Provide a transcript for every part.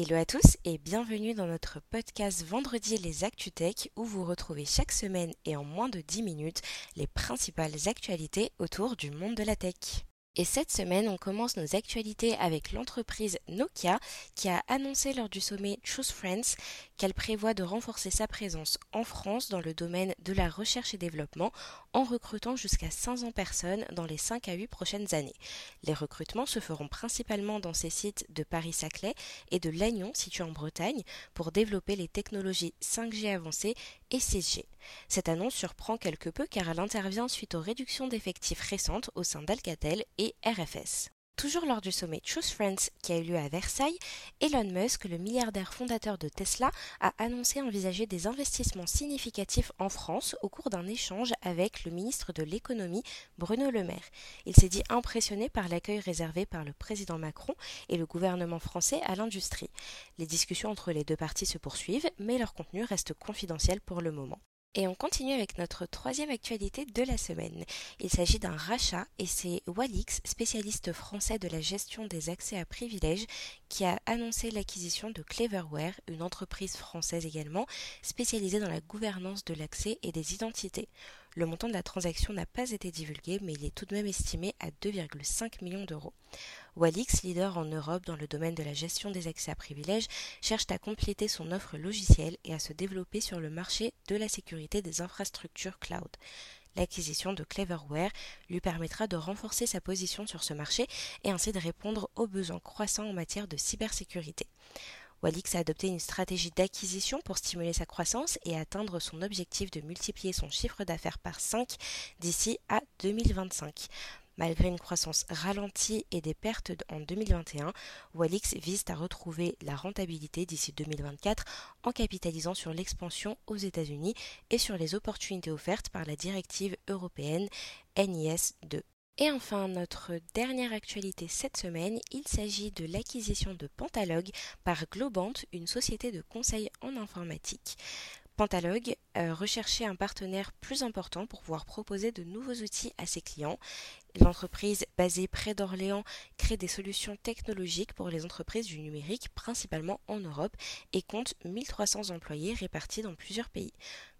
Hello à tous et bienvenue dans notre podcast Vendredi les ActuTech où vous retrouvez chaque semaine et en moins de 10 minutes les principales actualités autour du monde de la tech. Et cette semaine, on commence nos actualités avec l'entreprise Nokia qui a annoncé lors du sommet Choose Friends qu'elle prévoit de renforcer sa présence en France dans le domaine de la recherche et développement en recrutant jusqu'à 500 personnes dans les 5 à 8 prochaines années. Les recrutements se feront principalement dans ces sites de Paris-Saclay et de Lannion situés en Bretagne pour développer les technologies 5G avancées et 6G. Cette annonce surprend quelque peu car elle intervient suite aux réductions d'effectifs récentes au sein d'Alcatel et RFS. Toujours lors du sommet Choose Friends qui a eu lieu à Versailles, Elon Musk, le milliardaire fondateur de Tesla, a annoncé envisager des investissements significatifs en France au cours d'un échange avec le ministre de l'économie Bruno Le Maire. Il s'est dit impressionné par l'accueil réservé par le président Macron et le gouvernement français à l'industrie. Les discussions entre les deux parties se poursuivent, mais leur contenu reste confidentiel pour le moment. Et on continue avec notre troisième actualité de la semaine. Il s'agit d'un rachat et c'est Walix, spécialiste français de la gestion des accès à privilèges, qui a annoncé l'acquisition de Cleverware, une entreprise française également, spécialisée dans la gouvernance de l'accès et des identités. Le montant de la transaction n'a pas été divulgué, mais il est tout de même estimé à 2,5 millions d'euros. Walix, leader en Europe dans le domaine de la gestion des accès à privilèges, cherche à compléter son offre logicielle et à se développer sur le marché de la sécurité des infrastructures cloud. L'acquisition de Cleverware lui permettra de renforcer sa position sur ce marché et ainsi de répondre aux besoins croissants en matière de cybersécurité. Walix a adopté une stratégie d'acquisition pour stimuler sa croissance et atteindre son objectif de multiplier son chiffre d'affaires par 5 d'ici à 2025. Malgré une croissance ralentie et des pertes en 2021, Walix vise à retrouver la rentabilité d'ici 2024 en capitalisant sur l'expansion aux États-Unis et sur les opportunités offertes par la directive européenne NIS 2. Et enfin, notre dernière actualité cette semaine, il s'agit de l'acquisition de Pantalog par Globant, une société de conseil en informatique. Pantalog euh, recherchait un partenaire plus important pour pouvoir proposer de nouveaux outils à ses clients. L'entreprise basée près d'Orléans crée des solutions technologiques pour les entreprises du numérique, principalement en Europe, et compte 1300 employés répartis dans plusieurs pays.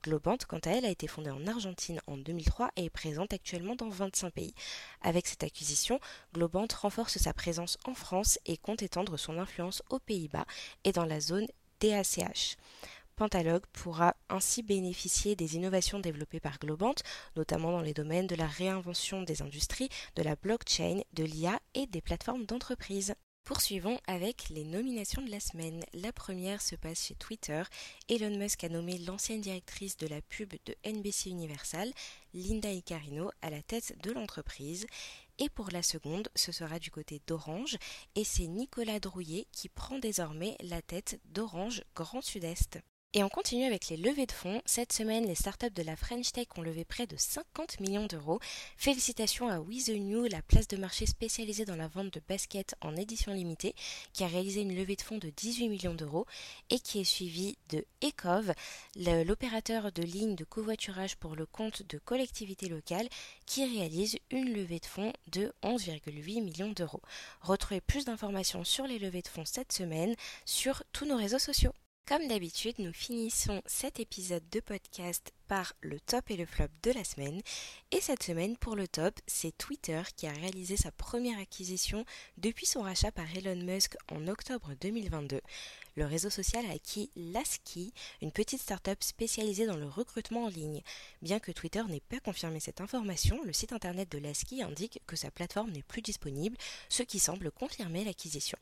Globant, quant à elle, a été fondée en Argentine en 2003 et est présente actuellement dans 25 pays. Avec cette acquisition, Globant renforce sa présence en France et compte étendre son influence aux Pays-Bas et dans la zone DACH. Pantalog pourra ainsi bénéficier des innovations développées par Globant, notamment dans les domaines de la réinvention des industries, de la blockchain, de l'IA et des plateformes d'entreprise. Poursuivons avec les nominations de la semaine. La première se passe chez Twitter. Elon Musk a nommé l'ancienne directrice de la pub de NBC Universal, Linda Icarino, à la tête de l'entreprise. Et pour la seconde, ce sera du côté d'Orange, et c'est Nicolas Drouillet qui prend désormais la tête d'Orange Grand Sud-Est. Et on continue avec les levées de fonds. Cette semaine, les startups de la French Tech ont levé près de 50 millions d'euros. Félicitations à We la place de marché spécialisée dans la vente de baskets en édition limitée, qui a réalisé une levée de fonds de 18 millions d'euros et qui est suivie de Ecov, l'opérateur de ligne de covoiturage pour le compte de collectivités locales, qui réalise une levée de fonds de 11,8 millions d'euros. Retrouvez plus d'informations sur les levées de fonds cette semaine sur tous nos réseaux sociaux. Comme d'habitude, nous finissons cet épisode de podcast par le top et le flop de la semaine. Et cette semaine, pour le top, c'est Twitter qui a réalisé sa première acquisition depuis son rachat par Elon Musk en octobre 2022 le réseau social a acquis Lasky, une petite start-up spécialisée dans le recrutement en ligne. Bien que Twitter n'ait pas confirmé cette information, le site internet de Lasky indique que sa plateforme n'est plus disponible, ce qui semble confirmer l'acquisition.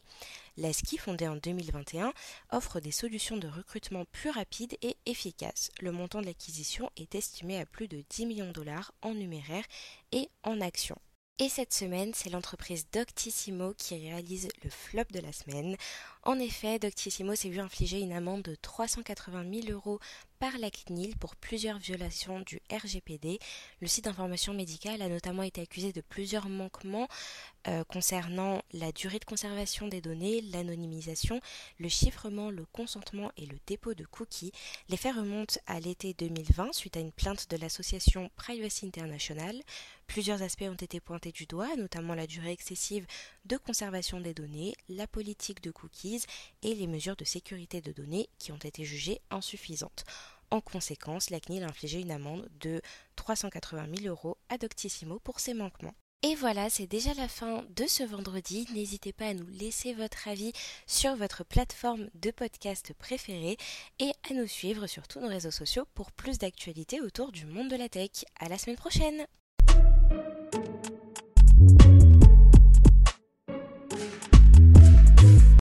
Lasky, fondée en 2021, offre des solutions de recrutement plus rapides et efficaces. Le montant de l'acquisition est estimé à plus de 10 millions de dollars en numéraire et en actions. Et cette semaine, c'est l'entreprise Doctissimo qui réalise le flop de la semaine. En effet, Doctissimo s'est vu infliger une amende de 380 000 euros par la CNIL pour plusieurs violations du RGPD. Le site d'information médicale a notamment été accusé de plusieurs manquements euh, concernant la durée de conservation des données, l'anonymisation, le chiffrement, le consentement et le dépôt de cookies. Les faits remontent à l'été 2020 suite à une plainte de l'association Privacy International. Plusieurs aspects ont été pointés du doigt, notamment la durée excessive de conservation des données, la politique de cookies et les mesures de sécurité de données qui ont été jugées insuffisantes. En conséquence, la CNIL a infligé une amende de 380 000 euros à Doctissimo pour ces manquements. Et voilà, c'est déjà la fin de ce vendredi. N'hésitez pas à nous laisser votre avis sur votre plateforme de podcast préférée et à nous suivre sur tous nos réseaux sociaux pour plus d'actualités autour du monde de la tech. À la semaine prochaine!